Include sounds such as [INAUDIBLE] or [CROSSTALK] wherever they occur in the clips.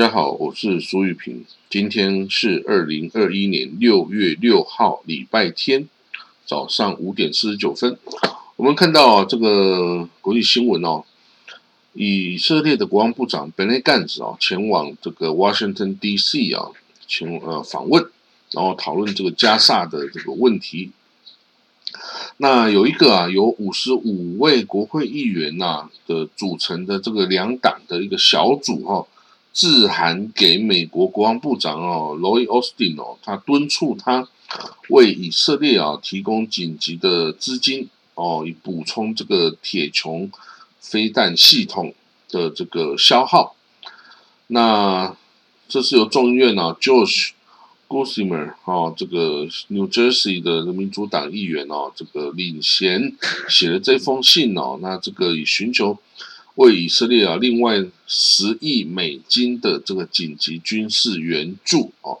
大家好，我是苏玉平。今天是二零二一年六月六号，礼拜天早上五点四十九分。我们看到这个国际新闻哦，以色列的国防部长本内干子啊，前往这个 Washington D.C. 啊，前呃访问，然后讨论这个加萨的这个问题。那有一个啊，有五十五位国会议员呐的组成的这个两党的一个小组哈，致函给美国国防部长哦，Lloyd Austin 哦，他敦促他为以色列啊提供紧急的资金哦，以补充这个铁穹飞弹系统的这个消耗。那这是由众议院啊，Josh。Gossamer 哦，这个 New Jersey 的民主党议员哦，这个领衔写了这封信哦，那这个以寻求为以色列啊另外十亿美金的这个紧急军事援助哦，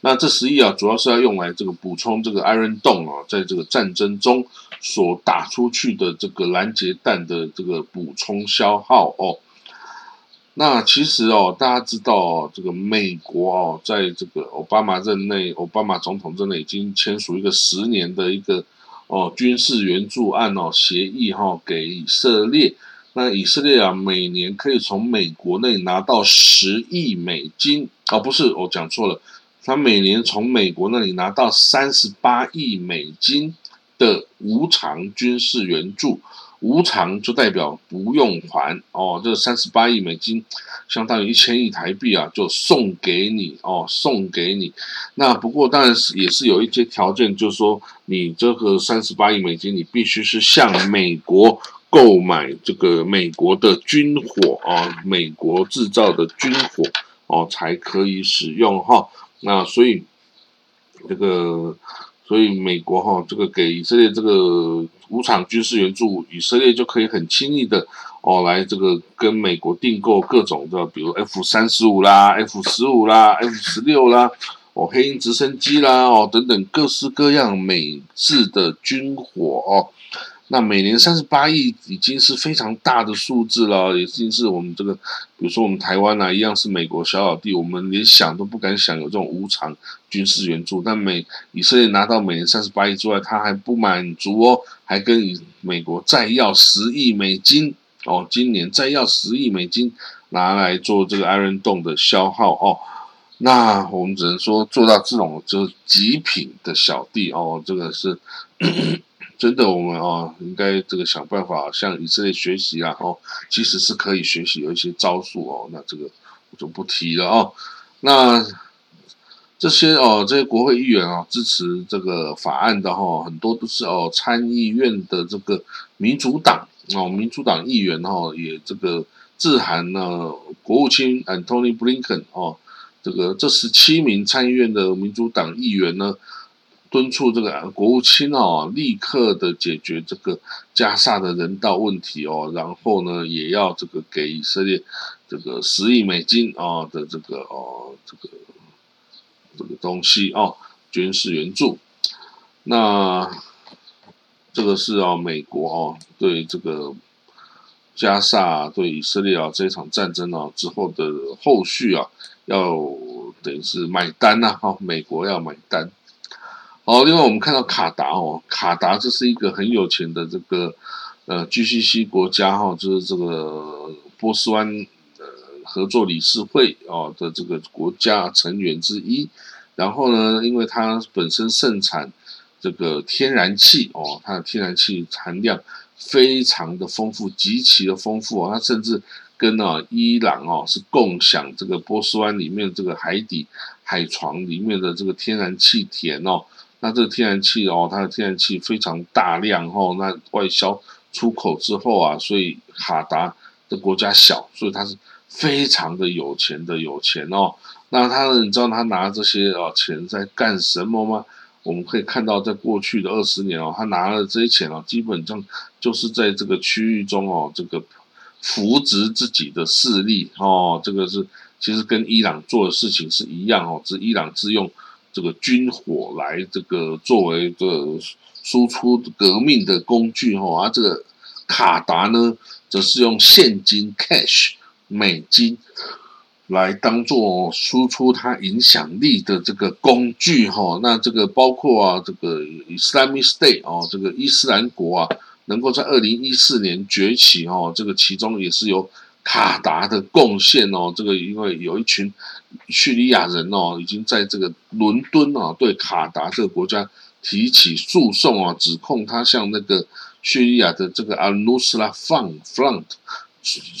那这十亿啊主要是要用来这个补充这个 Iron Dome 啊，在这个战争中所打出去的这个拦截弹的这个补充消耗哦。那其实哦，大家知道哦，这个美国哦，在这个奥巴马任内，奥巴马总统任内已经签署一个十年的一个哦军事援助案哦协议哈，给以色列。那以色列啊，每年可以从美国内拿到十亿美金哦，不是我讲错了，他每年从美国那里拿到三十八亿美金的无偿军事援助。无偿就代表不用还哦，这三十八亿美金相当于一千亿台币啊，就送给你哦，送给你。那不过当然是也是有一些条件，就是说你这个三十八亿美金，你必须是向美国购买这个美国的军火啊，美国制造的军火哦，才可以使用哈。那所以这个。所以美国哈，这个给以色列这个无偿军事援助，以色列就可以很轻易的哦，来这个跟美国订购各种的，比如 F 三十五啦、F 十五啦、F 十六啦，哦，黑鹰直升机啦，哦，等等各式各样美制的军火哦。那每年三十八亿已经是非常大的数字了，已经是我们这个，比如说我们台湾啊，一样是美国小老弟，我们连想都不敢想有这种无偿军事援助。但美以色列拿到每年三十八亿之外，他还不满足哦，还跟美国再要十亿美金哦，今年再要十亿美金拿来做这个 Iron Dome 的消耗哦。那我们只能说做到这种就是极品的小弟哦，这个是。真的，我们啊，应该这个想办法向以色列学习啊！哦，其实是可以学习有一些招数哦。那这个我就不提了哦。那这些哦，这些国会议员啊，支持这个法案的哈，很多都是哦，参议院的这个民主党哦，民主党议员哈，也这个致函呢，国务卿 Antony Blinken 哦，这个这十七名参议院的民主党议员呢。敦促这个国务卿哦，立刻的解决这个加沙的人道问题哦，然后呢，也要这个给以色列这个十亿美金啊的这个哦这个这个东西哦，军事援助。那这个是哦，美国哦对这个加沙对以色列啊这场战争啊之后的后续啊，要等于是买单呐，哈，美国要买单。哦，另外我们看到卡达哦，卡达这是一个很有钱的这个呃 GCC 国家哈，就是这个波斯湾呃合作理事会哦的这个国家成员之一。然后呢，因为它本身盛产这个天然气哦，它的天然气含量非常的丰富，极其的丰富哦，它甚至跟啊伊朗哦是共享这个波斯湾里面这个海底海床里面的这个天然气田哦。那这个天然气哦，它的天然气非常大量哦，那外销出口之后啊，所以哈达的国家小，所以它是非常的有钱的有钱哦。那他你知道他拿这些哦钱在干什么吗？我们可以看到，在过去的二十年哦，他拿了这些钱哦，基本上就是在这个区域中哦，这个扶植自己的势力哦。这个是其实跟伊朗做的事情是一样哦，只伊朗自用。这个军火来这个作为这个输出革命的工具哈，而这个卡达呢，则是用现金 cash 美金来当做输出它影响力的这个工具哈。那这个包括啊，这个 Islamic State 哦，这个伊斯兰国啊，能够在二零一四年崛起哦，这个其中也是有卡达的贡献哦。这个因为有一群叙利亚人哦，已经在这个伦敦啊，对卡达这个国家提起诉讼啊，指控他向那个叙利亚的这个 Al Nusra Fund Front。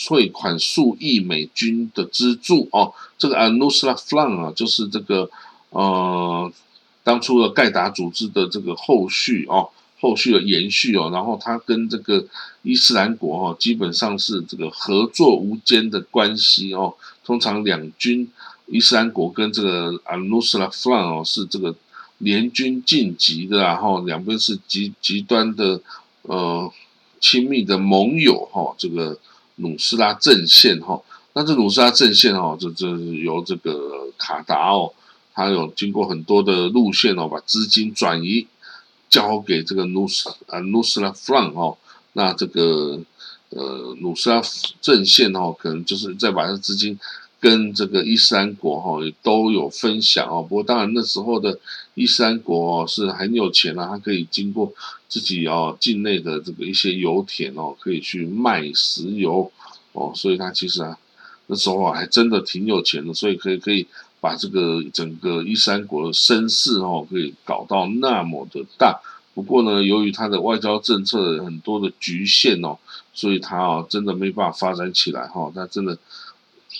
汇款数亿美金的资助哦，这个 Al-Nusra Front 啊，就是这个呃，当初的盖达组织的这个后续哦，后续的延续哦，然后他跟这个伊斯兰国哦，基本上是这个合作无间的关系哦。通常两军伊斯兰国跟这个 Al-Nusra Front 哦，是这个联军晋级的，然后两边是极极端的呃亲密的盟友哈，这个。努斯拉阵线哈，那这努斯拉阵线哈，这这由这个卡达哦，他有经过很多的路线哦，把资金转移交给这个努斯啊努斯拉 front 哦，那这个呃努斯拉阵线哦，可能就是再把这资金跟这个伊斯兰国哈也都有分享哦。不过当然那时候的伊斯兰国哦是很有钱啊，它可以经过。自己哦，境内的这个一些油田哦，可以去卖石油哦，所以他其实啊，那时候啊还真的挺有钱的，所以可以可以把这个整个伊斯兰国的声势哦，可以搞到那么的大。不过呢，由于他的外交政策很多的局限哦，所以他啊，真的没办法发展起来哈，他真的。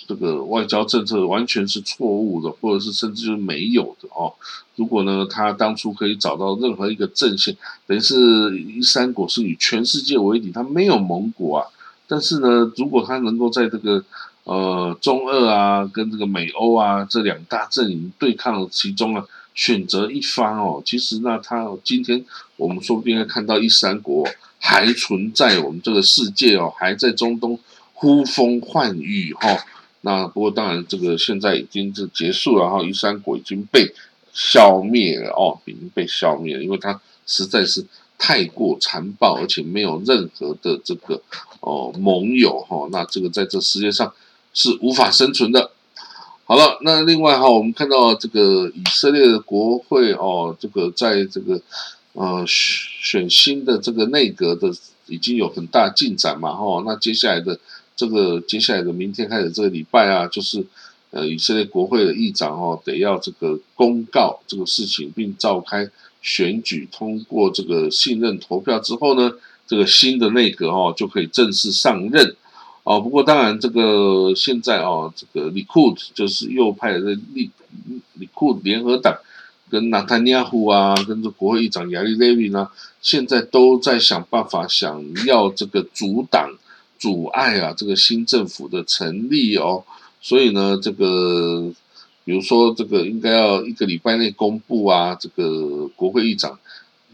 这个外交政策完全是错误的，或者是甚至就是没有的哦。如果呢，他当初可以找到任何一个阵线，等于是伊三国是以全世界为敌，他没有盟国啊。但是呢，如果他能够在这个呃中俄啊跟这个美欧啊这两大阵营对抗其中啊，选择一方哦，其实那他今天我们说不定会看到伊三国还存在我们这个世界哦，还在中东呼风唤雨哈。那不过当然，这个现在已经是结束了哈，伊三国已经被消灭了哦，已经被消灭了，因为它实在是太过残暴，而且没有任何的这个哦盟友哈，那这个在这世界上是无法生存的。好了，那另外哈，我们看到这个以色列的国会哦，这个在这个呃选新的这个内阁的已经有很大进展嘛哈，那接下来的。这个接下来的明天开始这个礼拜啊，就是呃以色列国会的议长哦，得要这个公告这个事情，并召开选举，通过这个信任投票之后呢，这个新的内阁哦就可以正式上任哦。不过当然，这个现在哦，这个里库就是右派的利里库联合党跟纳坦尼亚胡啊，跟这国会议长亚历雷维呢，现在都在想办法，想要这个阻挡。阻碍啊，这个新政府的成立哦，所以呢，这个比如说这个应该要一个礼拜内公布啊，这个国会议长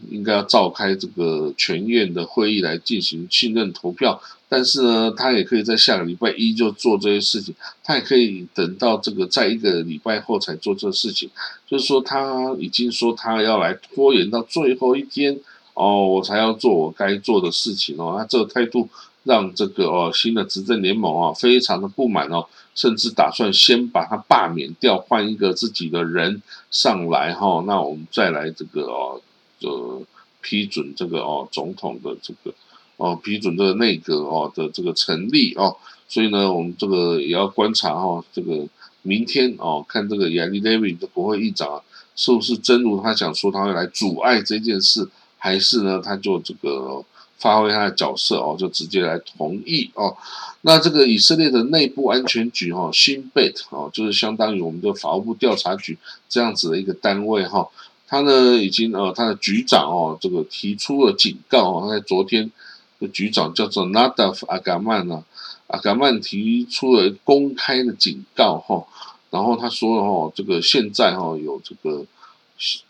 应该要召开这个全院的会议来进行信任投票，但是呢，他也可以在下个礼拜一就做这些事情，他也可以等到这个在一个礼拜后才做这事情，就是说他已经说他要来拖延到最后一天哦，我才要做我该做的事情哦，他这个态度。让这个哦新的执政联盟啊非常的不满哦，甚至打算先把他罢免掉，换一个自己的人上来哈，那我们再来这个哦，呃批准这个哦总统的这个哦批准这个内阁哦的这个成立哦，所以呢我们这个也要观察哈，这个明天哦看这个亚历戴维的国会议长啊是不是真如他想说他会来阻碍这件事，还是呢他就这个。发挥他的角色哦，就直接来同意哦。那这个以色列的内部安全局哈，新贝特哦，就是相当于我们的法务部调查局这样子的一个单位哈。他呢已经呃，他的局长哦，这个提出了警告哦。他在昨天，的局长叫做 Nadav 阿嘎曼呢，阿甘曼提出了公开的警告哈。然后他说哦，这个现在哈有这个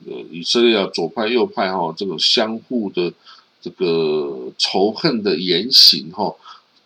呃以色列左派右派哈，这个相互的。这个仇恨的言行，哈，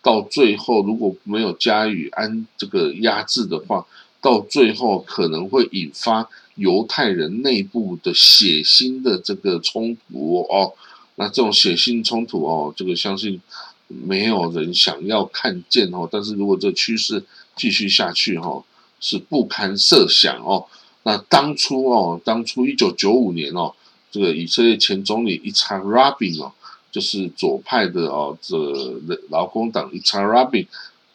到最后如果没有加以安这个压制的话，到最后可能会引发犹太人内部的血腥的这个冲突哦。那这种血腥冲突哦，这个相信没有人想要看见哦。但是如果这趋势继续下去哈，是不堪设想哦。那当初哦，当初一九九五年哦，这个以色列前总理伊查拉宾哦，就是左派的哦，这劳工党伊查拉宾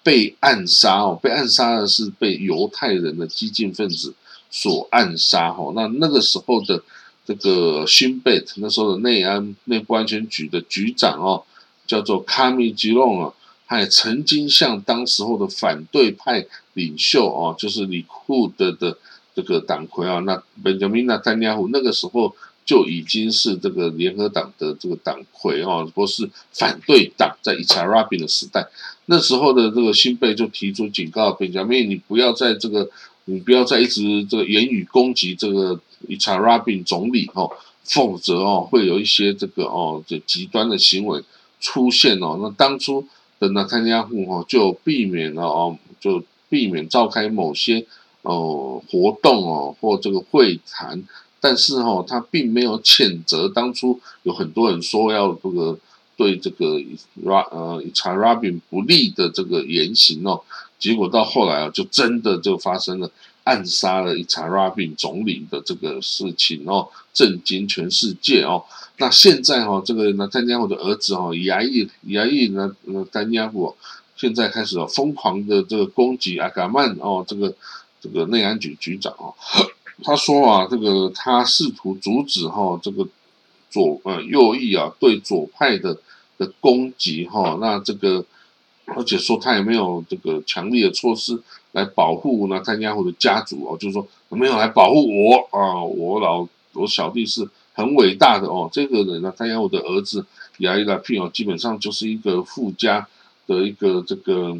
被暗杀哦，被暗杀的是被犹太人的激进分子所暗杀哦。那那个时候的这个新贝那时候的内安内部安全局的局长哦，叫做卡米吉隆啊，他也曾经向当时候的反对派领袖哦，就是里库的的。这个党魁啊，那本杰明纳丹尼亚胡那个时候就已经是这个联合党的这个党魁啊，不是反对党，在伊查拉宾的时代，那时候的这个新贝就提出警告本杰明，你不要在这个，你不要再一直这个言语攻击这个伊查拉宾总理哦，否则哦会有一些这个哦这极端的行为出现哦。那当初的纳丹尼亚胡哦就避免了哦，就避免召开某些。哦，活动哦，或这个会谈，但是哈，他并没有谴责当初有很多人说要这个对这个拉呃查拉宾不利的这个言行哦，结果到后来啊，就真的就发生了暗杀了伊查拉宾总理的这个事情哦，震惊全世界哦。那现在哈，这个呢，丹加夫的儿子哦，牙医牙医呢，丹加夫现在开始了疯狂的这个攻击阿嘎曼哦，这个。这个内安局局长啊，[COUGHS] 他说啊，这个他试图阻止哈这个左呃右翼啊对左派的的攻击哈，那这个而且说他也没有这个强力的措施来保护呢参加户的家族哦，就是说没有来保护我啊，我老我小弟是很伟大的哦，这个人呢参加户的儿子亚伊拉皮哦，基本上就是一个富家的一个这个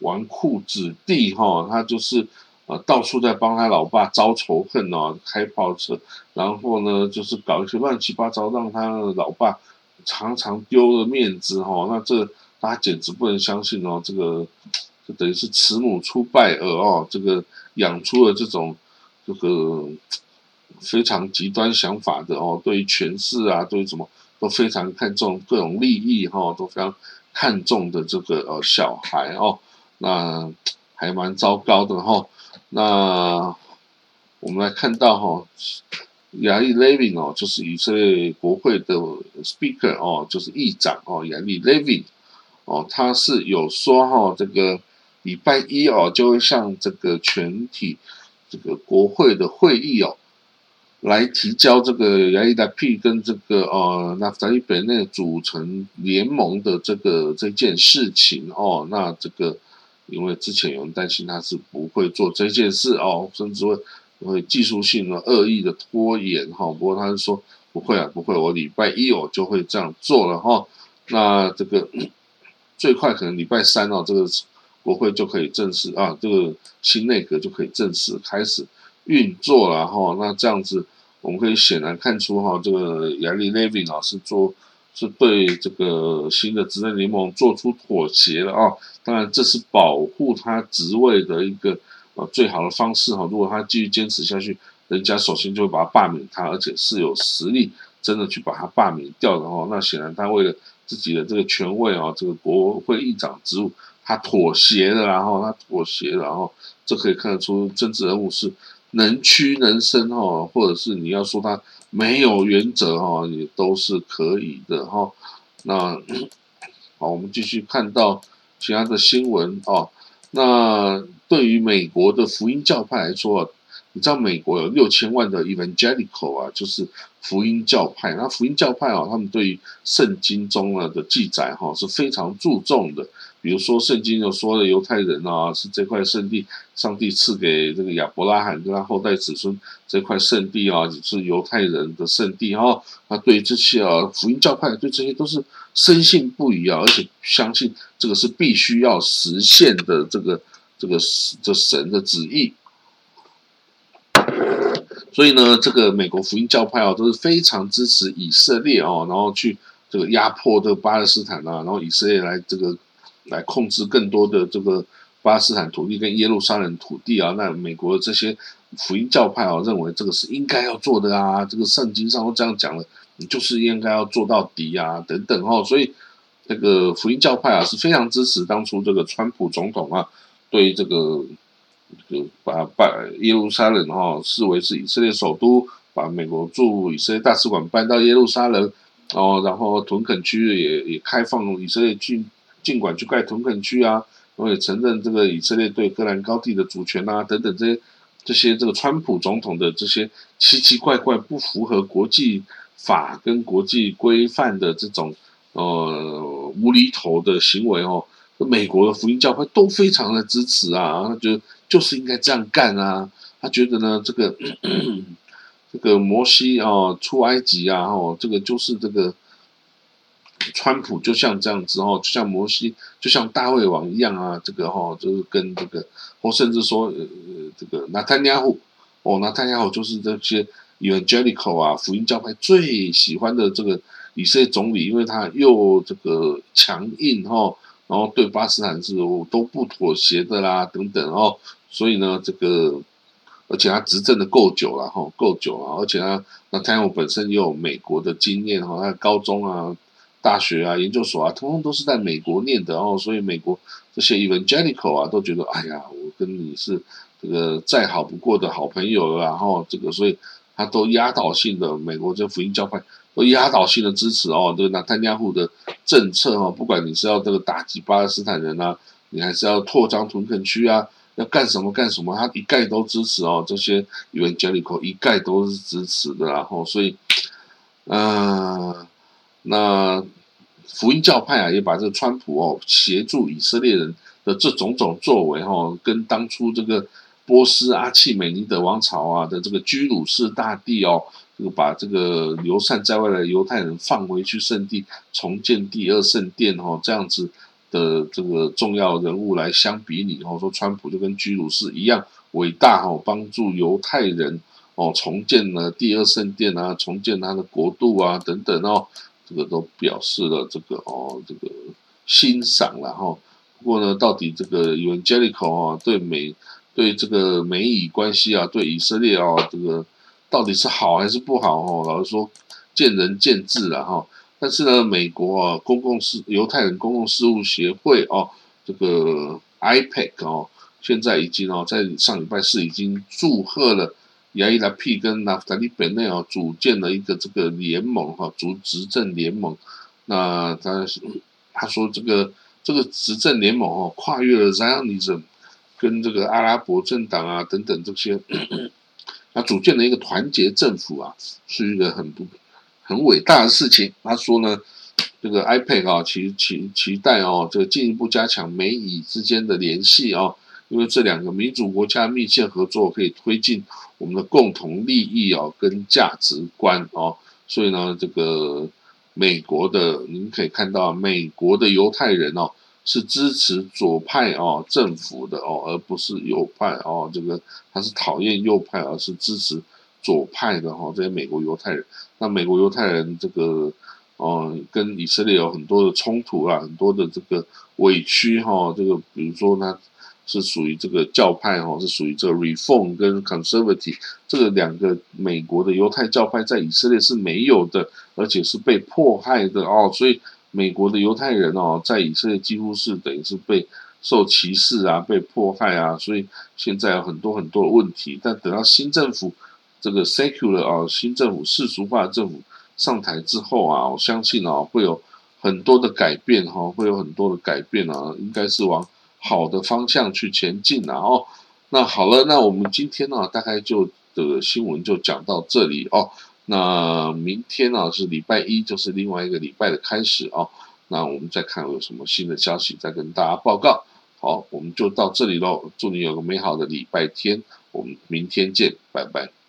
纨绔子弟哈，他就是。啊，到处在帮他老爸招仇恨哦，开炮车，然后呢，就是搞一些乱七八糟，让他老爸常常丢了面子哈。那这大家简直不能相信哦，这个就等于是慈母出败儿哦，这个养出了这种这个非常极端想法的哦，对于权势啊，对于什么都非常看重各种利益哈，都非常看重的这个呃小孩哦，那还蛮糟糕的哈。那我们来看到哈，亚历 Levin 哦，就是以色列国会的 Speaker 哦，就是议长哦，亚历 Levin 哦，他是有说哈，这个礼拜一哦，就会向这个全体这个国会的会议哦，来提交这个亚历达 P 跟这个呃那法利本内组成联盟的这个这件事情哦，那这个。因为之前有人担心他是不会做这件事哦，甚至会会技术性的恶意的拖延哈。不过他是说不会啊，不会，我礼拜一我就会这样做了哈。那这个最快可能礼拜三哦，这个国会就可以正式啊，这个新内阁就可以正式开始运作了哈。那这样子我们可以显然看出哈，这个亚历雷维老师做。是对这个新的执政联盟做出妥协了啊！当然，这是保护他职位的一个呃最好的方式哈。如果他继续坚持下去，人家首先就会把他罢免他，而且是有实力真的去把他罢免掉的哦。那显然他为了自己的这个权位啊，这个国会议长职务，他妥协了，然后他妥协了，然后这可以看得出政治人物是能屈能伸哈，或者是你要说他。没有原则哈，也都是可以的哈。那 [CLEARS THROAT] 好，我们继续看到其他的新闻哦。那对于美国的福音教派来说，你知道美国有六千万的 Evangelical 啊，就是福音教派。那福音教派啊，他们对于圣经中啊的记载哈是非常注重的。比如说，圣经就说了犹太人啊，是这块圣地，上帝赐给这个亚伯拉罕跟他后代子孙这块圣地啊，是犹太人的圣地哈。那对这些啊，福音教派对这些都是深信不疑啊，而且相信这个是必须要实现的这个这个这神的旨意。所以呢，这个美国福音教派啊，都是非常支持以色列哦，然后去这个压迫这个巴勒斯坦啊，然后以色列来这个。来控制更多的这个巴勒斯坦土地跟耶路撒冷土地啊，那美国这些福音教派啊认为这个是应该要做的啊，这个圣经上都这样讲了，你就是应该要做到底啊，等等哦，所以这个福音教派啊是非常支持当初这个川普总统啊对这个就把把耶路撒冷哈视为是以色列首都，把美国驻以色列大使馆搬到耶路撒冷，哦，然后屯垦区也也开放以色列进尽管去盖屯垦区啊，我也承认这个以色列对戈兰高地的主权啊等等这些这些这个川普总统的这些奇奇怪怪不符合国际法跟国际规范的这种呃无厘头的行为哦。美国的福音教会都非常的支持啊，就就是应该这样干啊。他觉得呢，这个 [CLEARS THROAT] 这个摩西啊出埃及啊，哦，这个就是这个川普就像这样子哦，就像摩西，就像大卫王一样啊，这个哈就是跟这个，或甚至说呃这个拿坦尼亚胡哦，拿坦尼亚胡就是这些 evangelical 啊福音教派最喜欢的这个以色列总理，因为他又这个强硬哈。然后对巴斯坦是都不妥协的啦，等等哦，所以呢，这个而且他执政的够久了哈，够久了，而且他那太阳本身也有美国的经验哈，他高中啊、大学啊、研究所啊，通通都是在美国念的哦，所以美国这些 evangelical 啊都觉得，哎呀，我跟你是这个再好不过的好朋友，然后这个，所以他都压倒性的美国这福音教派。都压倒性的支持哦，这个纳坦尼亚胡的政策哦，不管你是要这个打击巴勒斯坦人啊，你还是要扩张屯垦区啊，要干什么干什么，他一概都支持哦。这些语言 l 里口一概都是支持的，然后所以，嗯，那福音教派啊，也把这个川普哦协助以色列人的这种种作为哈，跟当初这个波斯阿契美尼德王朝啊的这个居鲁士大帝哦。这个把这个流散在外的犹太人放回去圣地，重建第二圣殿哈，这样子的这个重要人物来相比拟哈，说川普就跟居鲁士一样伟大哈，帮助犹太人哦重建了第二圣殿啊，重建他的国度啊等等哦，这个都表示了这个哦这个欣赏了哈。不过呢，到底这个 Evangelical 啊对美对这个美以关系啊，对以色列啊这个。到底是好还是不好？哦，老实说，见仁见智了哈。但是呢，美国啊，公共事犹太人公共事务协会哦，这个 IPAC 哦，现在已经哦，在上礼拜四已经祝贺了亚伊拉 P 跟纳夫达利本内哦，组建了一个这个联盟哈，主执政联盟。那他他说这个这个执政联盟哦，跨越了 Zionism 跟这个阿拉伯政党啊等等这些。他组建了一个团结政府啊，是一个很不很伟大的事情。他说呢，这个 iPad 啊，期期期待哦，这个进一步加强美以之间的联系哦，因为这两个民主国家密切合作，可以推进我们的共同利益哦跟价值观哦。所以呢，这个美国的您可以看到，美国的犹太人哦。是支持左派哦政府的哦，而不是右派哦。这个他是讨厌右派，而是支持左派的哈。这些美国犹太人，那美国犹太人这个哦，跟以色列有很多的冲突啊，很多的这个委屈哈。这个比如说呢，是属于这个教派哈，是属于这个 Reform 跟 Conservative 这个两个美国的犹太教派在以色列是没有的，而且是被迫害的哦，所以。美国的犹太人哦，在以色列几乎是等于是被受歧视啊，被迫害啊，所以现在有很多很多的问题。但等到新政府这个 secular 啊，新政府世俗化政府上台之后啊，我相信啊，会有很多的改变哈，会有很多的改变啊，应该是往好的方向去前进啊。哦，那好了，那我们今天呢，大概就的新闻就讲到这里哦。那明天呢是礼拜一，就是另外一个礼拜的开始啊。那我们再看有什么新的消息，再跟大家报告。好，我们就到这里喽。祝你有个美好的礼拜天，我们明天见，拜拜。